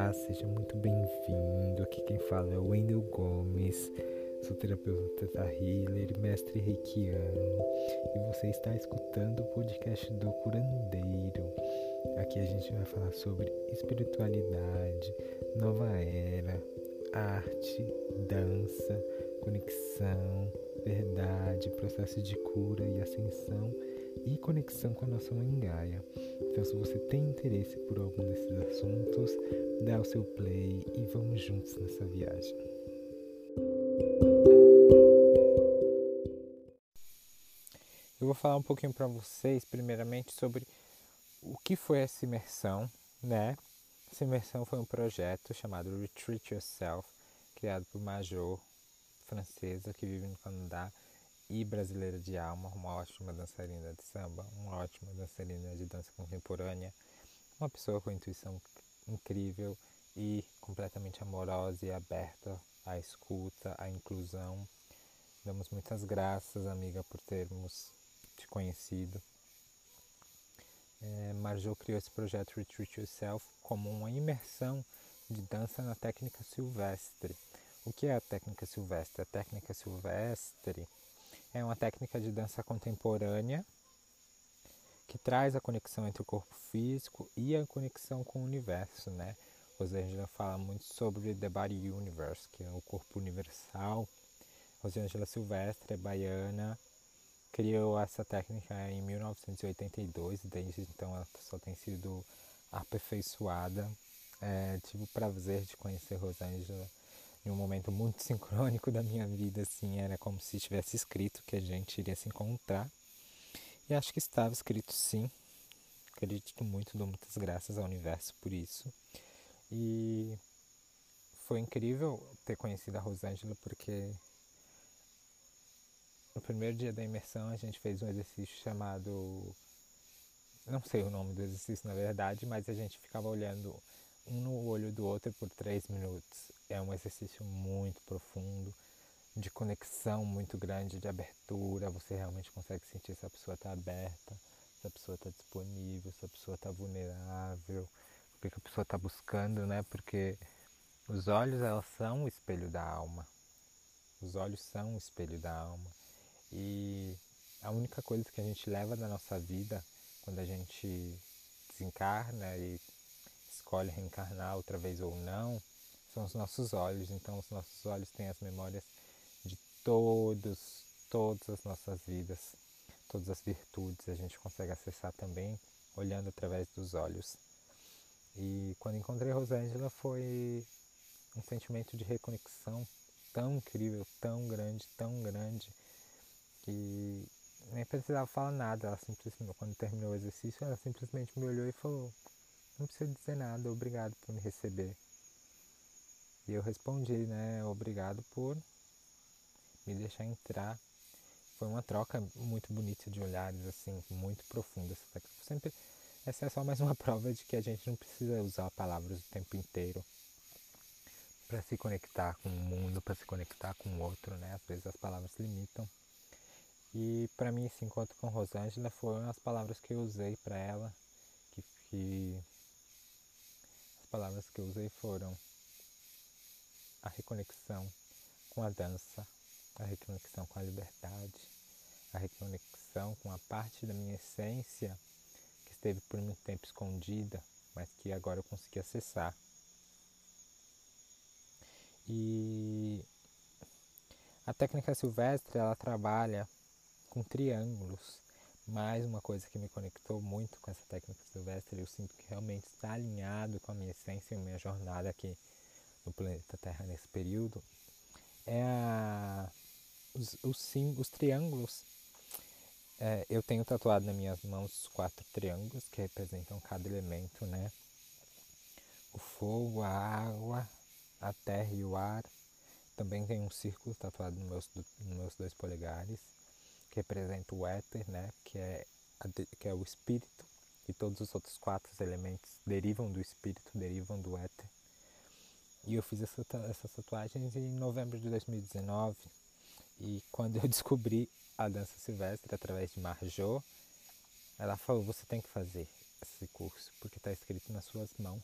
Olá, seja muito bem-vindo. Aqui quem fala é o Wendel Gomes, sou terapeuta Teta Healer, mestre reikiano, e você está escutando o podcast do Curandeiro. Aqui a gente vai falar sobre espiritualidade, nova era, arte, dança, conexão, verdade, processo de cura e ascensão e conexão com a nossa mãe Gaia. Então, se você tem interesse por algum desses assuntos, dá o seu play e vamos juntos nessa viagem. Eu vou falar um pouquinho para vocês, primeiramente, sobre o que foi essa imersão, né? Essa imersão foi um projeto chamado Retreat Yourself, criado por Major, francesa que vive no Canadá e brasileira de alma, uma ótima dançarina de samba, uma ótima dançarina de dança contemporânea, uma pessoa com intuição incrível e completamente amorosa e aberta à escuta, à inclusão. Damos muitas graças, amiga, por termos te conhecido. É, Marjô criou esse projeto Retreat Yourself como uma imersão de dança na técnica silvestre. O que é a técnica silvestre? A técnica silvestre é uma técnica de dança contemporânea que traz a conexão entre o corpo físico e a conexão com o universo, né? Rosângela fala muito sobre The Body Universe, que é o corpo universal. Rosângela Silvestre baiana, criou essa técnica em 1982, desde então ela só tem sido aperfeiçoada. É, tive o prazer de conhecer Rosângela em um momento muito sincrônico da minha vida, assim, era como se tivesse escrito que a gente iria se encontrar. E acho que estava escrito sim. Acredito muito, dou muitas graças ao universo por isso. E foi incrível ter conhecido a Rosângela porque no primeiro dia da imersão a gente fez um exercício chamado não sei o nome do exercício na verdade, mas a gente ficava olhando um no olho do outro por três minutos. É um exercício muito profundo, de conexão muito grande, de abertura. Você realmente consegue sentir se a pessoa está aberta, se a pessoa está disponível, se a pessoa está vulnerável, o que a pessoa está buscando, né? Porque os olhos, elas são o espelho da alma. Os olhos são o espelho da alma. E a única coisa que a gente leva da nossa vida quando a gente desencarna e escolhe reencarnar outra vez ou não, são os nossos olhos. Então, os nossos olhos têm as memórias de todos, todas as nossas vidas, todas as virtudes. A gente consegue acessar também olhando através dos olhos. E quando encontrei Rosângela foi um sentimento de reconexão tão incrível, tão grande, tão grande, que nem precisava falar nada. Ela simplesmente, quando terminou o exercício, ela simplesmente me olhou e falou: não precisa dizer nada, obrigado por me receber. E eu respondi, né, obrigado por me deixar entrar. Foi uma troca muito bonita de olhares, assim, muito profunda. Sempre, essa é só mais uma prova de que a gente não precisa usar palavras o tempo inteiro para se conectar com o mundo, para se conectar com o outro, né? Às vezes as palavras limitam. E para mim esse encontro com Rosângela foram as palavras que eu usei para ela, que, que palavras que usei foram a reconexão com a dança, a reconexão com a liberdade, a reconexão com a parte da minha essência que esteve por muito tempo escondida, mas que agora eu consegui acessar. E a técnica silvestre ela trabalha com triângulos mais uma coisa que me conectou muito com essa técnica silvestre, eu sinto que realmente está alinhado com a minha essência e minha jornada aqui no planeta Terra nesse período, é a, os, os, os triângulos. É, eu tenho tatuado nas minhas mãos quatro triângulos que representam cada elemento, né? O fogo, a água, a terra e o ar. Também tem um círculo tatuado nos meus, nos meus dois polegares que representa o éter, né, que é, a, que é o espírito, e todos os outros quatro elementos derivam do espírito, derivam do éter. E eu fiz essa, essas tatuagens em novembro de 2019, e quando eu descobri a dança silvestre através de Marjô, ela falou: você tem que fazer esse curso, porque está escrito nas suas mãos.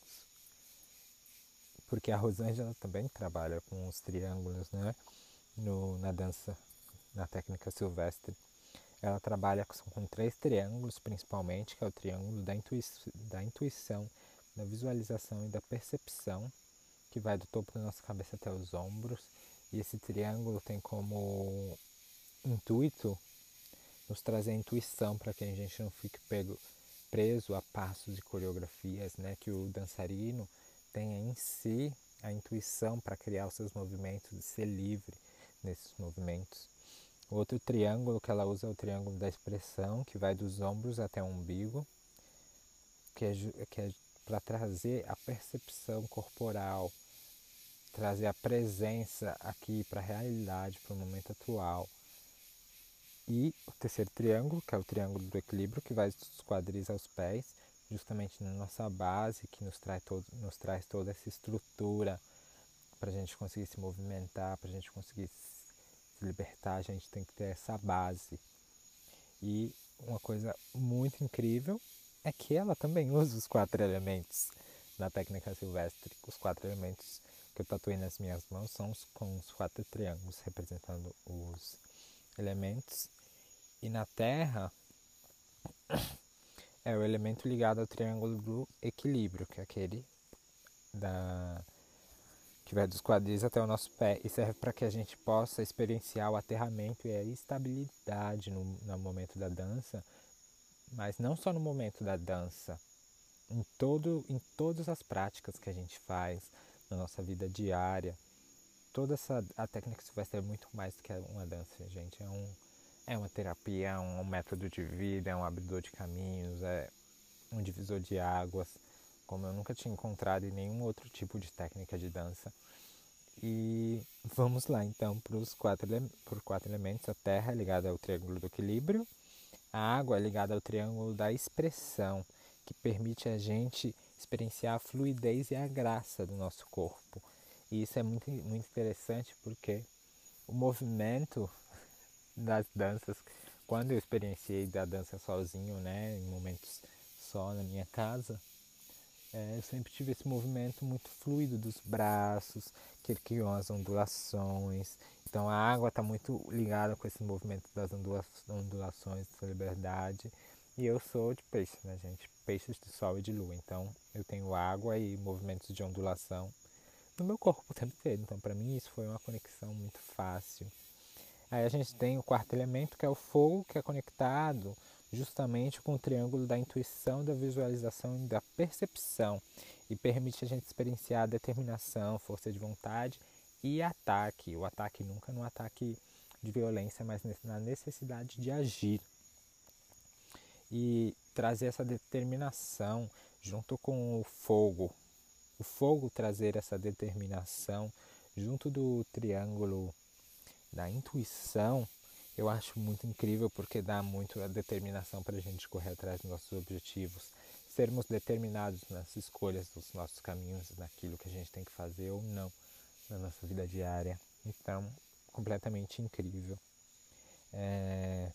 porque a Rosângela também trabalha com os triângulos, né? No, na dança, na técnica silvestre. Ela trabalha com, três triângulos, principalmente, que é o triângulo da, intui da intuição, da visualização e da percepção, que vai do topo da nossa cabeça até os ombros. E esse triângulo tem como intuito nos trazer a intuição para que a gente não fique pego, preso a passos e coreografias, né? Que o dançarino tenha em si a intuição para criar os seus movimentos e ser livre nesses movimentos. O outro triângulo que ela usa é o triângulo da expressão, que vai dos ombros até o umbigo, que é, que é para trazer a percepção corporal, trazer a presença aqui para a realidade, para o momento atual. E o terceiro triângulo, que é o triângulo do equilíbrio, que vai dos quadris aos pés, justamente na nossa base, que nos traz, todo, nos traz toda essa estrutura para a gente conseguir se movimentar, para a gente conseguir se libertar, a gente tem que ter essa base. E uma coisa muito incrível é que ela também usa os quatro elementos na técnica silvestre. Os quatro elementos que eu tatuei nas minhas mãos são os, com os quatro triângulos representando os elementos. E na Terra é o elemento ligado ao triângulo do equilíbrio, que é aquele da que vai dos quadris até o nosso pé e serve para que a gente possa experienciar o aterramento e a estabilidade no, no momento da dança, mas não só no momento da dança, em, todo, em todas as práticas que a gente faz na nossa vida diária. Toda essa a técnica silvestre é muito mais do que uma dança, gente. É, um, é uma terapia, é um método de vida, é um abridor de caminhos, é um divisor de águas como eu nunca tinha encontrado em nenhum outro tipo de técnica de dança. E vamos lá então para os quatro, por quatro elementos. A terra é ligada ao triângulo do equilíbrio, a água é ligada ao triângulo da expressão, que permite a gente experienciar a fluidez e a graça do nosso corpo. E isso é muito, muito interessante porque o movimento das danças, quando eu experienciei da dança sozinho, né, em momentos só na minha casa, é, eu sempre tive esse movimento muito fluido dos braços, que criam as ondulações. Então a água está muito ligada com esse movimento das ondulações, da liberdade. E eu sou de peixe, né, gente? Peixes de sol e de lua. Então eu tenho água e movimentos de ondulação no meu corpo o tempo inteiro. Então para mim isso foi uma conexão muito fácil. Aí a gente tem o quarto elemento que é o fogo, que é conectado justamente com o triângulo da intuição, da visualização e da percepção e permite a gente experienciar determinação, força de vontade e ataque. O ataque nunca no ataque de violência, mas na necessidade de agir. E trazer essa determinação junto com o fogo. O fogo trazer essa determinação junto do triângulo da intuição eu acho muito incrível porque dá muito a determinação para a gente correr atrás dos nossos objetivos, sermos determinados nas escolhas dos nossos caminhos, naquilo que a gente tem que fazer ou não na nossa vida diária. Então, completamente incrível. É...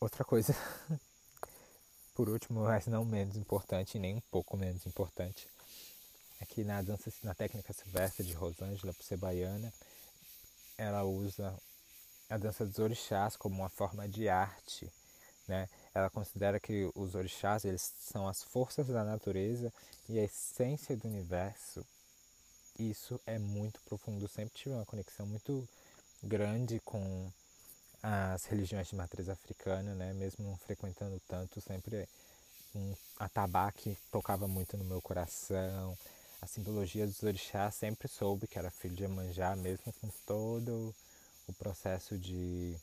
Outra coisa, por último, mas não menos importante, nem um pouco menos importante, é que na dança, na técnica silvestre de Rosângela, por ser baiana, ela usa a dança dos orixás como uma forma de arte, né? Ela considera que os orixás eles são as forças da natureza e a essência do universo. Isso é muito profundo. Eu sempre tive uma conexão muito grande com as religiões de matriz africana, né? Mesmo não frequentando tanto, sempre um atabaque tocava muito no meu coração a simbologia dos orixás sempre soube que era filho de Emanjá, mesmo com todo o processo de.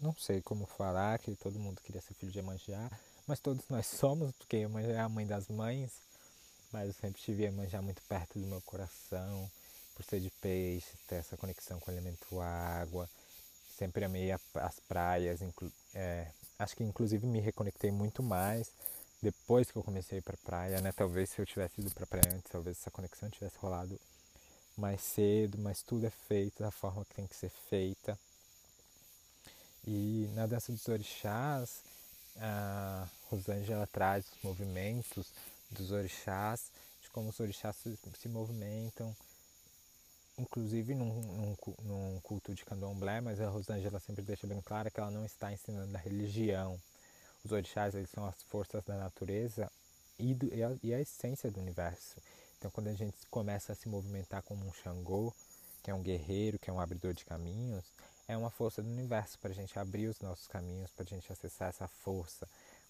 Não sei como falar, que todo mundo queria ser filho de Emanjá, mas todos nós somos, porque Emanjá é a mãe das mães. Mas eu sempre tive Emanjá muito perto do meu coração, por ser de peixe, ter essa conexão com o elemento água. Sempre amei as praias, é, acho que inclusive me reconectei muito mais depois que eu comecei para praia, né? Talvez se eu tivesse ido para praia antes, talvez essa conexão tivesse rolado mais cedo, mas tudo é feito da forma que tem que ser feita. E na dança dos orixás, a Rosângela traz os movimentos dos orixás de como os orixás se, se movimentam, inclusive num, num, num, culto de candomblé, mas a Rosângela sempre deixa bem claro que ela não está ensinando a religião. Os orixás eles são as forças da natureza e, do, e, a, e a essência do universo. Então, quando a gente começa a se movimentar como um Xangô, que é um guerreiro, que é um abridor de caminhos, é uma força do universo para a gente abrir os nossos caminhos, para a gente acessar essa força.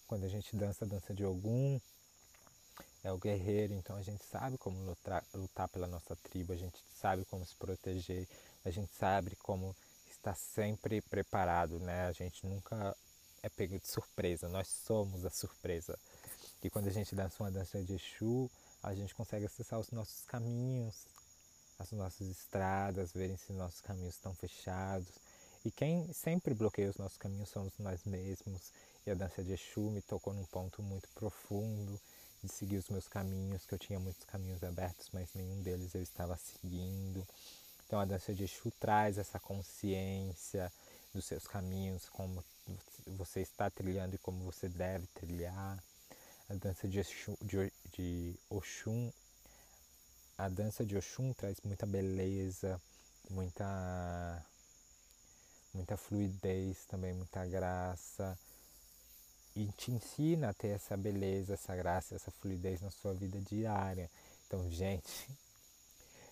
Quando a gente dança a dança de Ogum, é o guerreiro, então a gente sabe como lutar, lutar pela nossa tribo, a gente sabe como se proteger, a gente sabe como estar sempre preparado, né? A gente nunca é pego de surpresa, nós somos a surpresa. E quando a gente dança uma dança de Exu, a gente consegue acessar os nossos caminhos, as nossas estradas, verem se nossos caminhos estão fechados. E quem sempre bloqueia os nossos caminhos somos nós mesmos. E a dança de Exu me tocou num ponto muito profundo de seguir os meus caminhos, que eu tinha muitos caminhos abertos, mas nenhum deles eu estava seguindo. Então a dança de Exu traz essa consciência dos seus caminhos, como você está trilhando e como você deve trilhar. A dança de, Exu, de, de Oxum a dança de Oxum traz muita beleza, muita muita fluidez, também muita graça e te ensina a ter essa beleza, essa graça, essa fluidez na sua vida diária. Então, gente,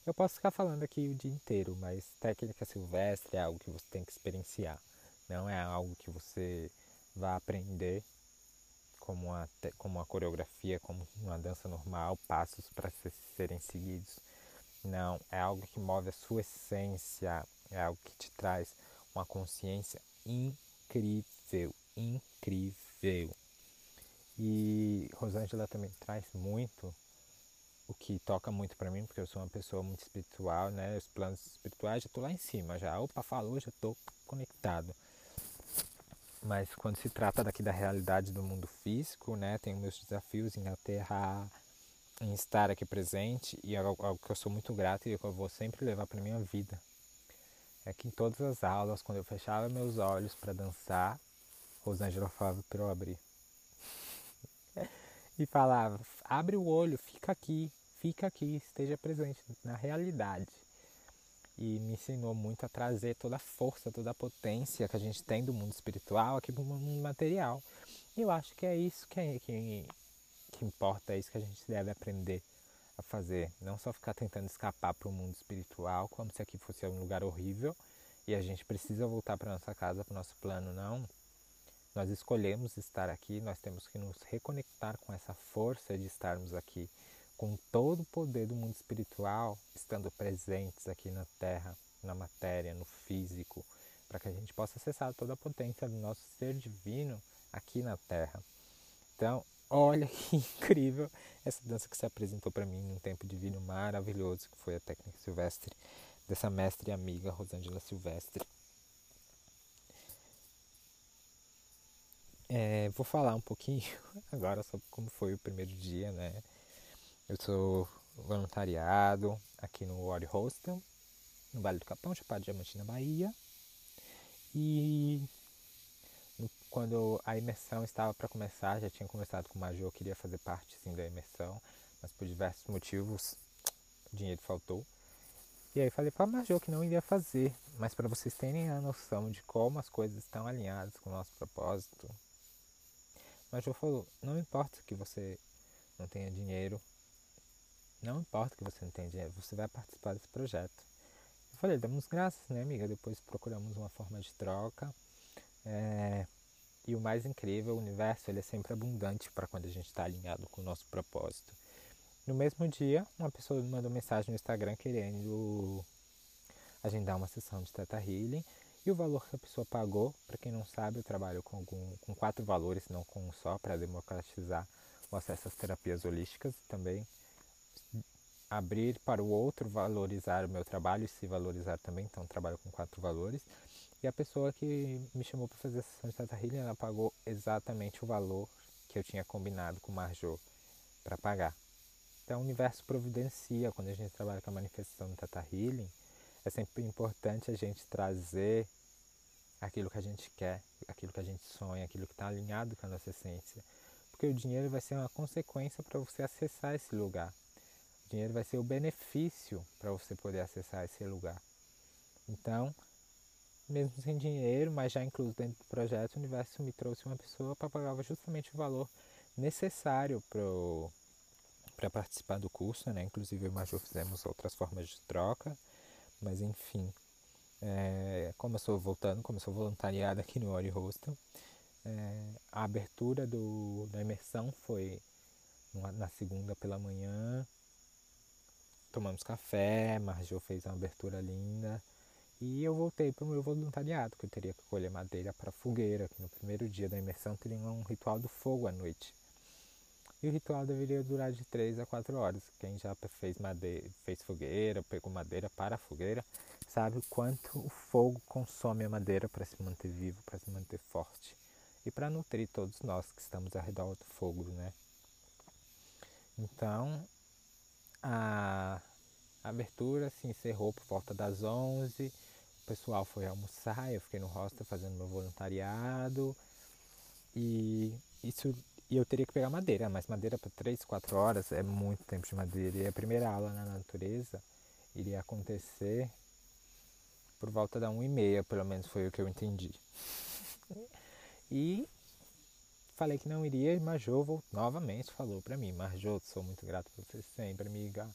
eu posso ficar falando aqui o dia inteiro, mas técnica silvestre é algo que você tem que experienciar. Não é algo que você vai aprender como uma, como uma coreografia, como uma dança normal, passos para serem seguidos. Não, é algo que move a sua essência, é algo que te traz uma consciência incrível, incrível. E Rosângela também traz muito o que toca muito para mim, porque eu sou uma pessoa muito espiritual, né? Os planos espirituais já tô lá em cima, já. Opa, falou, já tô conectado. Mas quando se trata daqui da realidade do mundo físico, né, tenho meus desafios em aterrar, em estar aqui presente e é algo, que eu sou muito grato e que eu vou sempre levar para minha vida. É que em todas as aulas, quando eu fechava meus olhos para dançar, Rosângela falava para eu abrir. e falava: abre o olho, fica aqui, fica aqui, esteja presente na realidade e me ensinou muito a trazer toda a força, toda a potência que a gente tem do mundo espiritual aqui para o mundo material. E eu acho que é isso que, é, que, que importa, é isso que a gente deve aprender a fazer. Não só ficar tentando escapar para o mundo espiritual, como se aqui fosse um lugar horrível e a gente precisa voltar para nossa casa, para o nosso plano, não. Nós escolhemos estar aqui, nós temos que nos reconectar com essa força de estarmos aqui com todo o poder do mundo espiritual estando presentes aqui na Terra, na matéria, no físico, para que a gente possa acessar toda a potência do nosso ser divino aqui na Terra. Então, olha que incrível essa dança que se apresentou para mim num tempo divino maravilhoso, que foi a técnica silvestre dessa mestre e amiga Rosângela Silvestre. É, vou falar um pouquinho agora sobre como foi o primeiro dia, né? Eu sou voluntariado aqui no Ward Hostel, no Vale do Capão, Chapada Diamantina, Bahia. E quando a imersão estava para começar, já tinha conversado com o Major, queria fazer parte sim da imersão, mas por diversos motivos o dinheiro faltou. E aí falei para o Major que não iria fazer, mas para vocês terem a noção de como as coisas estão alinhadas com o nosso propósito. O Major falou, não importa que você não tenha dinheiro, não importa que você não tenha dinheiro, você vai participar desse projeto. Eu falei, damos graças, né, amiga? Depois procuramos uma forma de troca. É... E o mais incrível, o universo ele é sempre abundante para quando a gente está alinhado com o nosso propósito. No mesmo dia, uma pessoa me mandou mensagem no Instagram querendo agendar uma sessão de Teta Healing. E o valor que a pessoa pagou, para quem não sabe, eu trabalho com, algum, com quatro valores, não com um só, para democratizar o acesso às terapias holísticas também abrir para o outro valorizar o meu trabalho e se valorizar também. Então, trabalho com quatro valores. E a pessoa que me chamou para fazer a sessão de Tata Healing, ela pagou exatamente o valor que eu tinha combinado com o Marjô para pagar. Então, o universo providencia. Quando a gente trabalha com a manifestação do Tata Healing, é sempre importante a gente trazer aquilo que a gente quer, aquilo que a gente sonha, aquilo que está alinhado com a nossa essência. Porque o dinheiro vai ser uma consequência para você acessar esse lugar dinheiro vai ser o benefício para você poder acessar esse lugar. Então, mesmo sem dinheiro, mas já incluso dentro do projeto, o universo me trouxe uma pessoa para pagar justamente o valor necessário para participar do curso, né? Inclusive o Major fizemos outras formas de troca, mas enfim. É, como eu estou voltando, como eu sou voluntariado aqui no Ori Hostel, é, a abertura do, da imersão foi na segunda pela manhã. Tomamos café, Marjô fez uma abertura linda. E eu voltei para o meu voluntariado, que eu teria que colher madeira para fogueira, que no primeiro dia da imersão teria um ritual do fogo à noite. E o ritual deveria durar de 3 a 4 horas. Quem já fez, madeira, fez fogueira, pegou madeira para a fogueira, sabe o quanto o fogo consome a madeira para se manter vivo, para se manter forte e para nutrir todos nós que estamos ao redor do fogo, né? Então, a abertura se encerrou por volta das 11, o pessoal foi almoçar, eu fiquei no hostel fazendo meu voluntariado e isso e eu teria que pegar madeira, mas madeira para 3, 4 horas é muito tempo de madeira. E a primeira aula na natureza iria acontecer por volta da 1 e meia, pelo menos foi o que eu entendi. E falei que não iria e Majô novamente falou para mim, Marjô, sou muito grato por você sempre, amiga.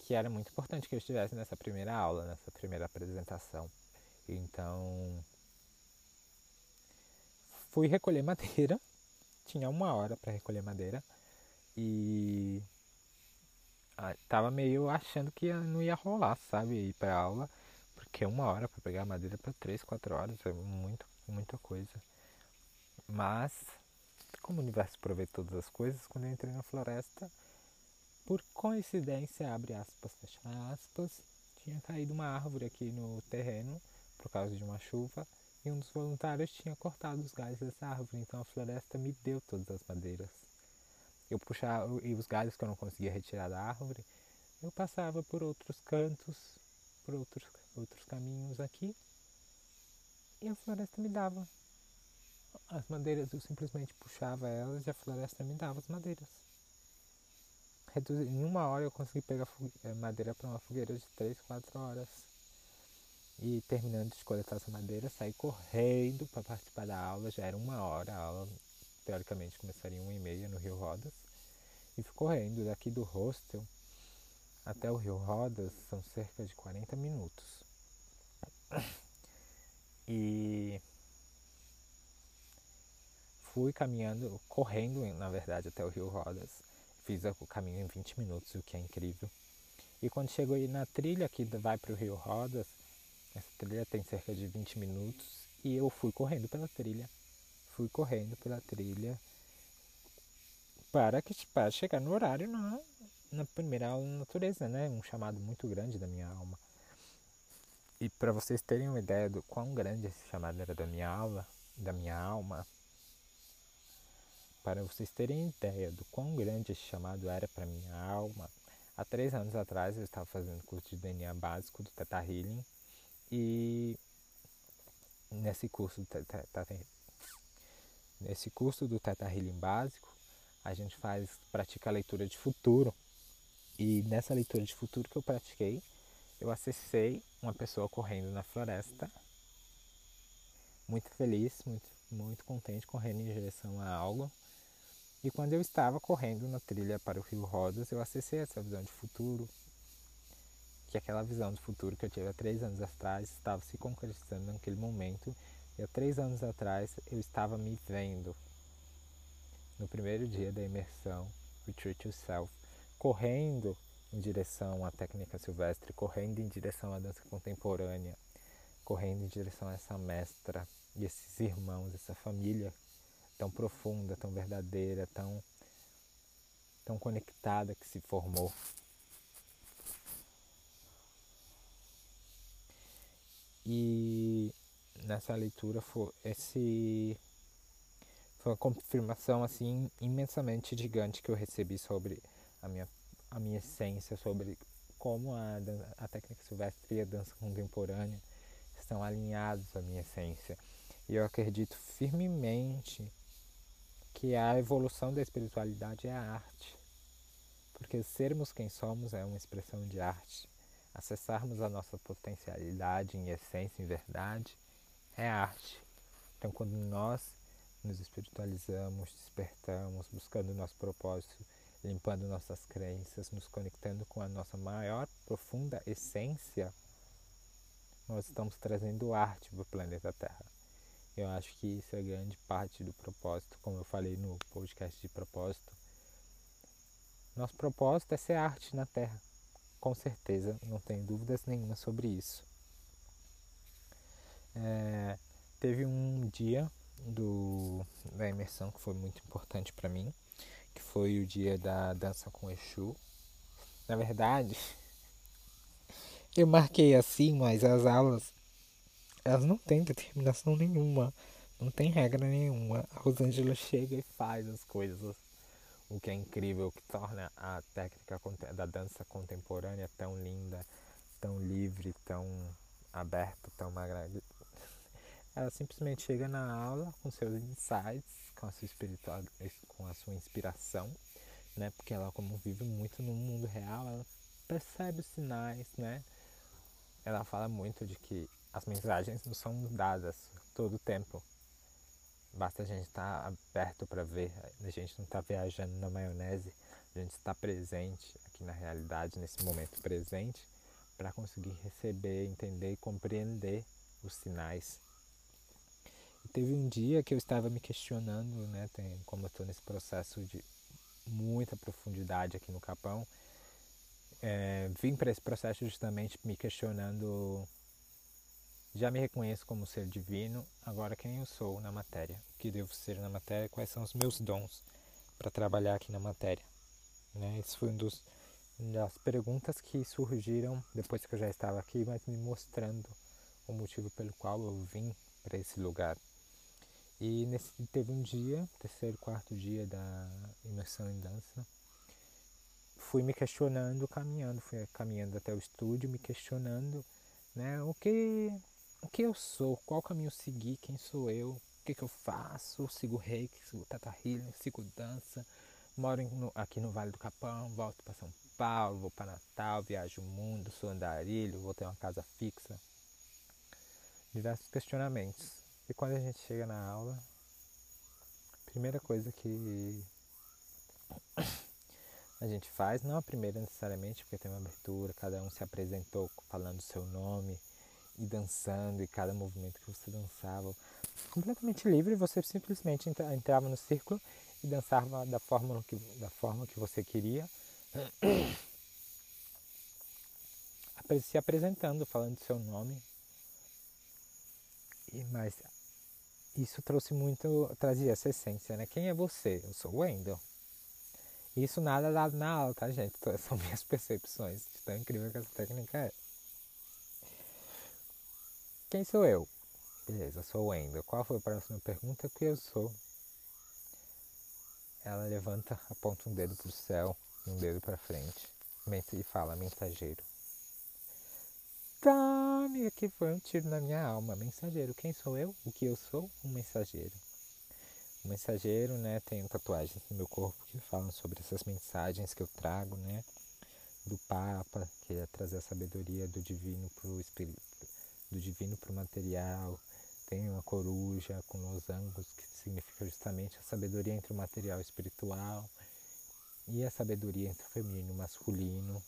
Que era muito importante que eu estivesse nessa primeira aula, nessa primeira apresentação. Então, fui recolher madeira tinha uma hora para recolher madeira e tava meio achando que não ia rolar, sabe, ir para aula, porque uma hora para pegar madeira para três, quatro horas é muito, muita coisa. Mas como o universo provê todas as coisas, quando eu entrei na floresta, por coincidência, abre aspas, fecha aspas, tinha caído uma árvore aqui no terreno por causa de uma chuva e um dos voluntários tinha cortado os galhos dessa árvore, então a floresta me deu todas as madeiras. Eu puxava, e os galhos que eu não conseguia retirar da árvore, eu passava por outros cantos, por outros, outros caminhos aqui, e a floresta me dava. As madeiras eu simplesmente puxava elas e a floresta me dava as madeiras. Em uma hora eu consegui pegar eh, madeira para uma fogueira de 3, 4 horas. E terminando de coletar essa madeira, saí correndo para participar da aula. Já era uma hora, a aula teoricamente começaria uma e meia no Rio Rodas. E fui correndo daqui do hostel até o Rio Rodas, são cerca de 40 minutos. E fui caminhando, correndo na verdade até o Rio Rodas. Fiz o caminho em 20 minutos, o que é incrível. E quando chegou aí na trilha que vai para o Rio Rodas, essa trilha tem cerca de 20 minutos e eu fui correndo pela trilha. Fui correndo pela trilha para, que, para chegar no horário na, na primeira aula de natureza, né? Um chamado muito grande da minha alma. E para vocês terem uma ideia do quão grande esse chamado era da minha aula, da minha alma, para vocês terem ideia do quão grande esse chamado era para minha alma, há três anos atrás eu estava fazendo curso de DNA básico do Teta Healing e nesse curso do teta, nesse curso do Teta Healing básico, a gente faz pratica a leitura de futuro. E nessa leitura de futuro que eu pratiquei, eu acessei uma pessoa correndo na floresta, muito feliz, muito, muito contente, correndo em direção a algo. E quando eu estava correndo na trilha para o Rio Rodas, eu acessei essa visão de futuro, que aquela visão do futuro que eu tive há três anos atrás estava se concretizando naquele momento. E há três anos atrás eu estava me vendo no primeiro dia da imersão Retreat Yourself, correndo em direção à técnica silvestre, correndo em direção à dança contemporânea, correndo em direção a essa mestra e esses irmãos, essa família tão profunda, tão verdadeira, tão, tão conectada que se formou E nessa leitura foi esse foi uma confirmação assim imensamente gigante que eu recebi sobre a minha a minha essência, sobre como a, a técnica silvestre e a dança contemporânea estão alinhados à minha essência. E eu acredito firmemente que a evolução da espiritualidade é a arte. Porque sermos quem somos é uma expressão de arte. Acessarmos a nossa potencialidade em essência, em verdade, é arte. Então, quando nós nos espiritualizamos, despertamos, buscando o nosso propósito, limpando nossas crenças, nos conectando com a nossa maior, profunda essência, nós estamos trazendo arte para o planeta Terra. Eu acho que isso é grande parte do propósito, como eu falei no podcast de propósito. Nosso propósito é ser arte na Terra, com certeza, não tenho dúvidas nenhuma sobre isso. É, teve um dia do, da imersão que foi muito importante para mim, que foi o dia da dança com Exu. Na verdade, eu marquei assim, mas as aulas elas não têm determinação nenhuma, não tem regra nenhuma. A Rosângela chega e faz as coisas, o que é incrível, que torna a técnica da dança contemporânea tão linda, tão livre, tão aberta, tão maravilhosa ela simplesmente chega na aula com seus insights, com a sua espiritual, com a sua inspiração, né? Porque ela como vive muito no mundo real, ela percebe os sinais, né? Ela fala muito de que as mensagens não são dadas todo o tempo. Basta a gente estar aberto para ver, a gente não está viajando na maionese, a gente está presente aqui na realidade, nesse momento presente, para conseguir receber, entender e compreender os sinais. Teve um dia que eu estava me questionando, né, tem, como eu estou nesse processo de muita profundidade aqui no Capão, é, vim para esse processo justamente me questionando, já me reconheço como ser divino, agora quem eu sou na matéria, o que devo ser na matéria, quais são os meus dons para trabalhar aqui na matéria. Né? Isso foi um dos das perguntas que surgiram depois que eu já estava aqui, mas me mostrando o motivo pelo qual eu vim para esse lugar. E nesse, teve um dia, terceiro, quarto dia da imersão em dança, fui me questionando, caminhando, fui caminhando até o estúdio, me questionando, né, o que, o que eu sou, qual caminho seguir, quem sou eu, o que, que eu faço, sigo reiki, sigo tata healing, sigo dança, moro no, aqui no Vale do Capão, volto para São Paulo, vou para Natal, viajo o mundo, sou andarilho, vou ter uma casa fixa. Diversos questionamentos. E quando a gente chega na aula, a primeira coisa que a gente faz, não a primeira necessariamente, porque tem uma abertura, cada um se apresentou falando o seu nome e dançando, e cada movimento que você dançava, completamente livre, você simplesmente entrava no círculo e dançava da forma que, da forma que você queria, se apresentando, falando seu nome. E, mas isso trouxe muito, trazia essa essência, né? Quem é você? Eu sou o Wendel. Isso nada dado na aula, tá, gente? São minhas percepções de tão incrível que essa técnica é. Quem sou eu? Beleza, sou o Wendel. Qual foi a próxima pergunta? O que eu sou? Ela levanta, aponta um dedo pro céu e um dedo para frente e fala, mensageiro. Tome, que foi um tiro na minha alma. Mensageiro, quem sou eu? O que eu sou? Um mensageiro. Um mensageiro, né? Tenho tatuagens no meu corpo que falam sobre essas mensagens que eu trago, né? Do Papa, que é trazer a sabedoria do divino pro espírito, do divino pro material. Tenho uma coruja com losangos, que significa justamente a sabedoria entre o material e o espiritual. E a sabedoria entre o feminino e o masculino.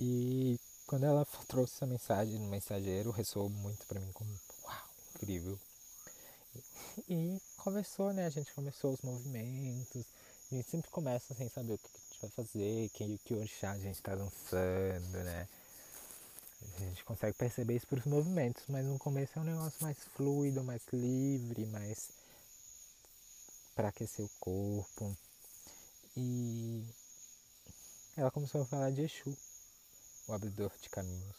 E quando ela trouxe essa mensagem no mensageiro, ressoou muito para mim como, uau, incrível. E começou, né? A gente começou os movimentos. A gente sempre começa sem saber o que gente vai fazer, que, que orixá a gente está dançando, né? A gente consegue perceber isso pelos movimentos, mas no começo é um negócio mais fluido, mais livre, mais para aquecer o corpo. E ela começou a falar de Exu o abridor de caminhos.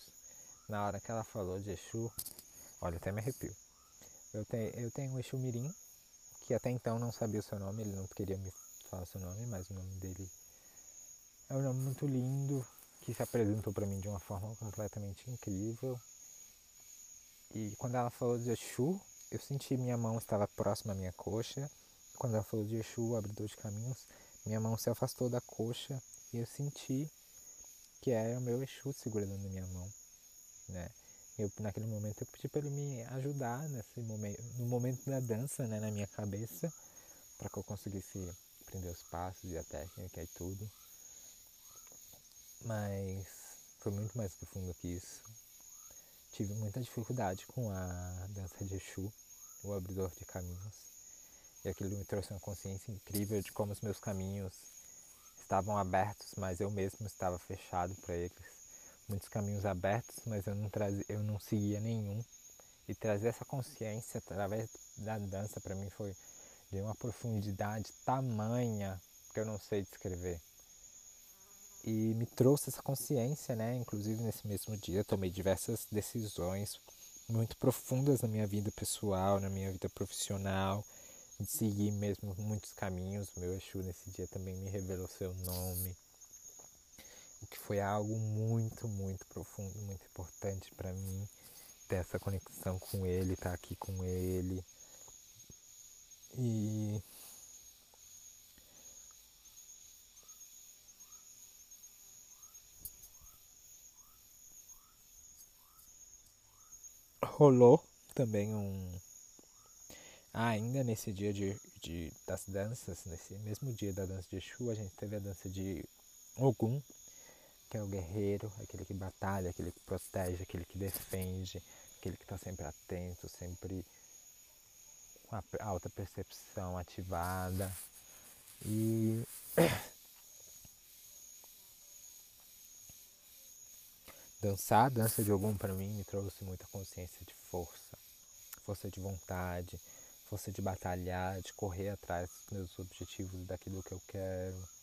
Na hora que ela falou de Exu, olha, até me arrepio. Eu tenho, eu tenho um Exu Mirim, que até então não sabia o seu nome, ele não queria me falar o seu nome, mas o nome dele é um nome muito lindo, que se apresentou para mim de uma forma completamente incrível. E quando ela falou de Exu, eu senti minha mão estava próxima à minha coxa, quando ela falou de Exu, abridor de caminhos, minha mão se afastou da coxa e eu senti que era o meu Exu segurando minha mão, né? Eu, naquele momento eu pedi para ele me ajudar nesse momento, no momento da dança, né, na minha cabeça, para que eu conseguisse aprender os passos e a técnica e tudo. Mas foi muito mais profundo que isso. Tive muita dificuldade com a dança de Exu, o abridor de caminhos. E aquilo me trouxe uma consciência incrível de como os meus caminhos estavam abertos, mas eu mesmo estava fechado para eles muitos caminhos abertos, mas eu não, trazia, eu não seguia nenhum. E trazer essa consciência através da dança para mim foi de uma profundidade tamanha que eu não sei descrever. E me trouxe essa consciência, né? Inclusive nesse mesmo dia tomei diversas decisões muito profundas na minha vida pessoal, na minha vida profissional, de seguir mesmo muitos caminhos. Meu Exu nesse dia também me revelou seu nome o que foi algo muito, muito profundo, muito importante para mim, ter essa conexão com ele, estar tá aqui com ele. E rolou também um ah, ainda nesse dia de, de, das danças, nesse mesmo dia da dança de Exu, a gente teve a dança de Ogum, que é o guerreiro, aquele que batalha, aquele que protege, aquele que defende, aquele que está sempre atento, sempre com a alta percepção ativada. E dançar a dança de algum para mim me trouxe muita consciência de força, força de vontade, força de batalhar, de correr atrás dos meus objetivos, daquilo que eu quero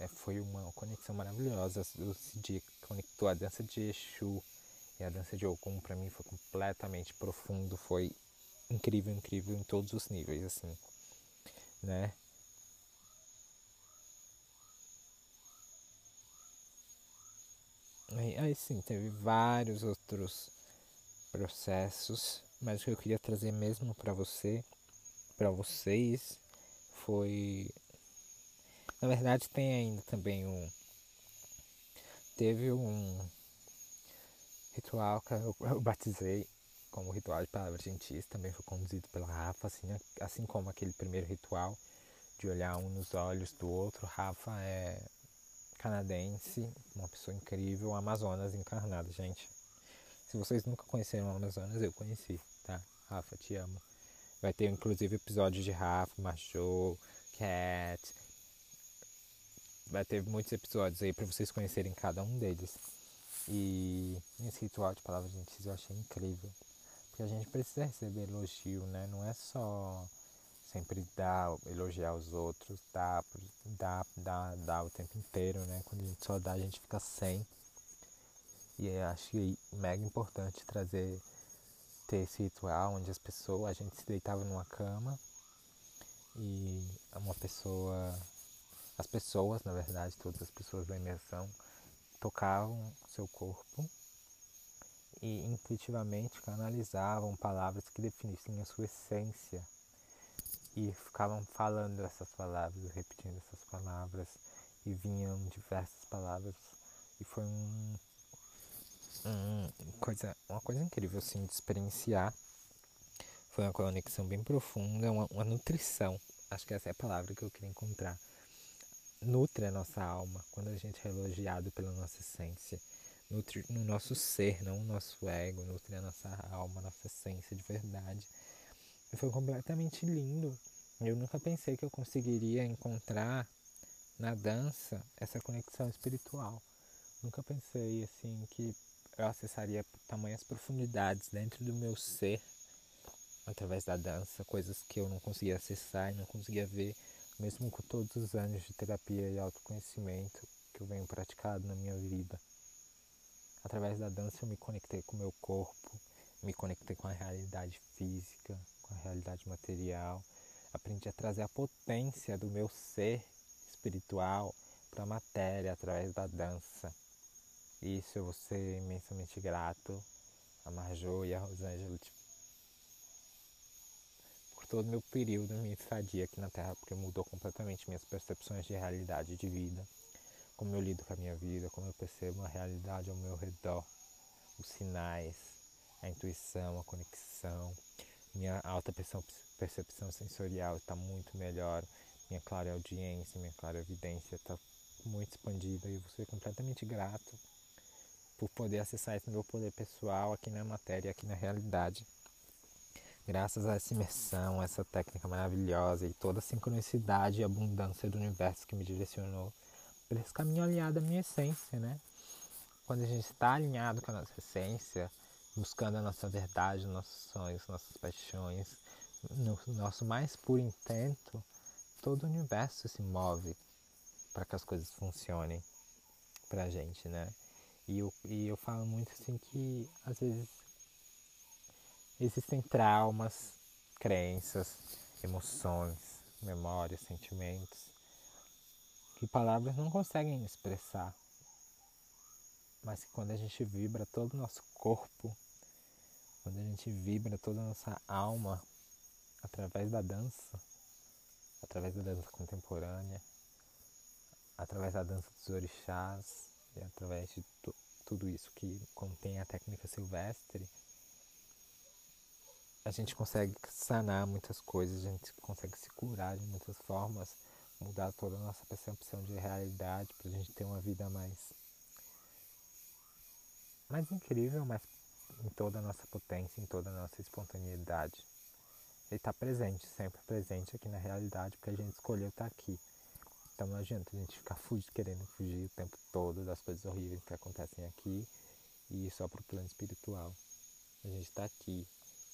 é, foi uma conexão maravilhosa. O Cid conectou a dança de Exu e a dança de Ogum para mim foi completamente profundo, foi incrível, incrível em todos os níveis, assim, né? Aí, aí sim, teve vários outros processos, mas o que eu queria trazer mesmo para você, para vocês, foi na verdade tem ainda também um. Teve um ritual que eu, eu batizei como ritual de palavras gentis, também foi conduzido pela Rafa, assim, assim como aquele primeiro ritual de olhar um nos olhos do outro. Rafa é canadense, uma pessoa incrível, Amazonas encarnada, gente. Se vocês nunca conheceram Amazonas, eu conheci, tá? Rafa, te amo. Vai ter inclusive episódio de Rafa, Majô, Cat, vai ter muitos episódios aí para vocês conhecerem cada um deles. E esse ritual de palavras gentis eu achei incrível. Porque a gente precisa receber elogio, né? Não é só sempre dar, elogiar os outros, dar, dar, dar, dar o tempo inteiro, né? Quando a gente só dá, a gente fica sem. E eu acho mega importante trazer, ter esse ritual onde as pessoas, a gente se deitava numa cama e uma pessoa as pessoas, na verdade, todas as pessoas da imersão, tocavam seu corpo e intuitivamente canalizavam palavras que definissem a sua essência e ficavam falando essas palavras, repetindo essas palavras e vinham diversas palavras e foi um, um, coisa, uma coisa incrível assim de experienciar. Foi uma conexão bem profunda, uma, uma nutrição. Acho que essa é a palavra que eu queria encontrar nutre a nossa alma quando a gente é elogiado pela nossa essência. Nutre no nosso ser, não o nosso ego, nutre a nossa alma, a nossa essência de verdade. E foi completamente lindo. Eu nunca pensei que eu conseguiria encontrar na dança essa conexão espiritual. Nunca pensei assim que eu acessaria tamanhas profundidades dentro do meu ser através da dança, coisas que eu não conseguia acessar e não conseguia ver mesmo com todos os anos de terapia e autoconhecimento que eu venho praticado na minha vida. Através da dança eu me conectei com o meu corpo, me conectei com a realidade física, a realidade material, aprendi a trazer a potência do meu ser espiritual para a matéria através da dança. Isso eu vou ser imensamente grato a Marjô e a Rosângela por todo meu período, minha estadia aqui na Terra, porque mudou completamente minhas percepções de realidade de vida, como eu lido com a minha vida, como eu percebo a realidade ao meu redor, os sinais, a intuição, a conexão, minha alta percepção sensorial está muito melhor, minha clara audiência, minha clara evidência está muito expandida e eu vou ser completamente grato por poder acessar esse meu poder pessoal aqui na matéria, aqui na realidade. Graças a essa imersão, essa técnica maravilhosa e toda a sincronicidade e abundância do universo que me direcionou por esse caminho alinhado à minha essência, né? Quando a gente está alinhado com a nossa essência, buscando a nossa verdade, nossos sonhos, nossas paixões, no nosso mais puro intento, todo o universo se move para que as coisas funcionem para a gente, né? E eu, e eu falo muito assim que às vezes existem traumas, crenças, emoções, memórias, sentimentos que palavras não conseguem expressar. Mas que quando a gente vibra todo o nosso corpo, quando a gente vibra toda a nossa alma através da dança, através da dança contemporânea, através da dança dos orixás e através de tudo isso que contém a técnica silvestre, a gente consegue sanar muitas coisas, a gente consegue se curar de muitas formas, mudar toda a nossa percepção de realidade para a gente ter uma vida mais mais incrível, mais em toda a nossa potência, em toda a nossa espontaneidade. Ele está presente, sempre presente aqui na realidade, porque a gente escolheu estar tá aqui. Então não adianta a gente ficar fugindo, querendo fugir o tempo todo das coisas horríveis que acontecem aqui e só para o plano espiritual. A gente está aqui,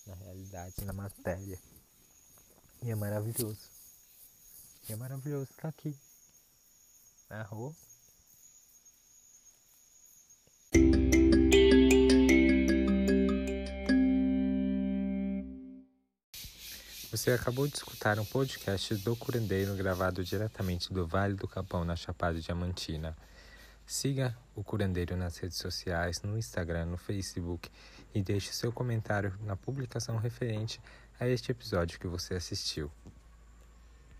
na realidade, na matéria. E é maravilhoso. E é maravilhoso estar aqui, na rua. Você acabou de escutar um podcast do Curandeiro gravado diretamente do Vale do Capão, na Chapada Diamantina. Siga o Curandeiro nas redes sociais, no Instagram, no Facebook e deixe seu comentário na publicação referente a este episódio que você assistiu.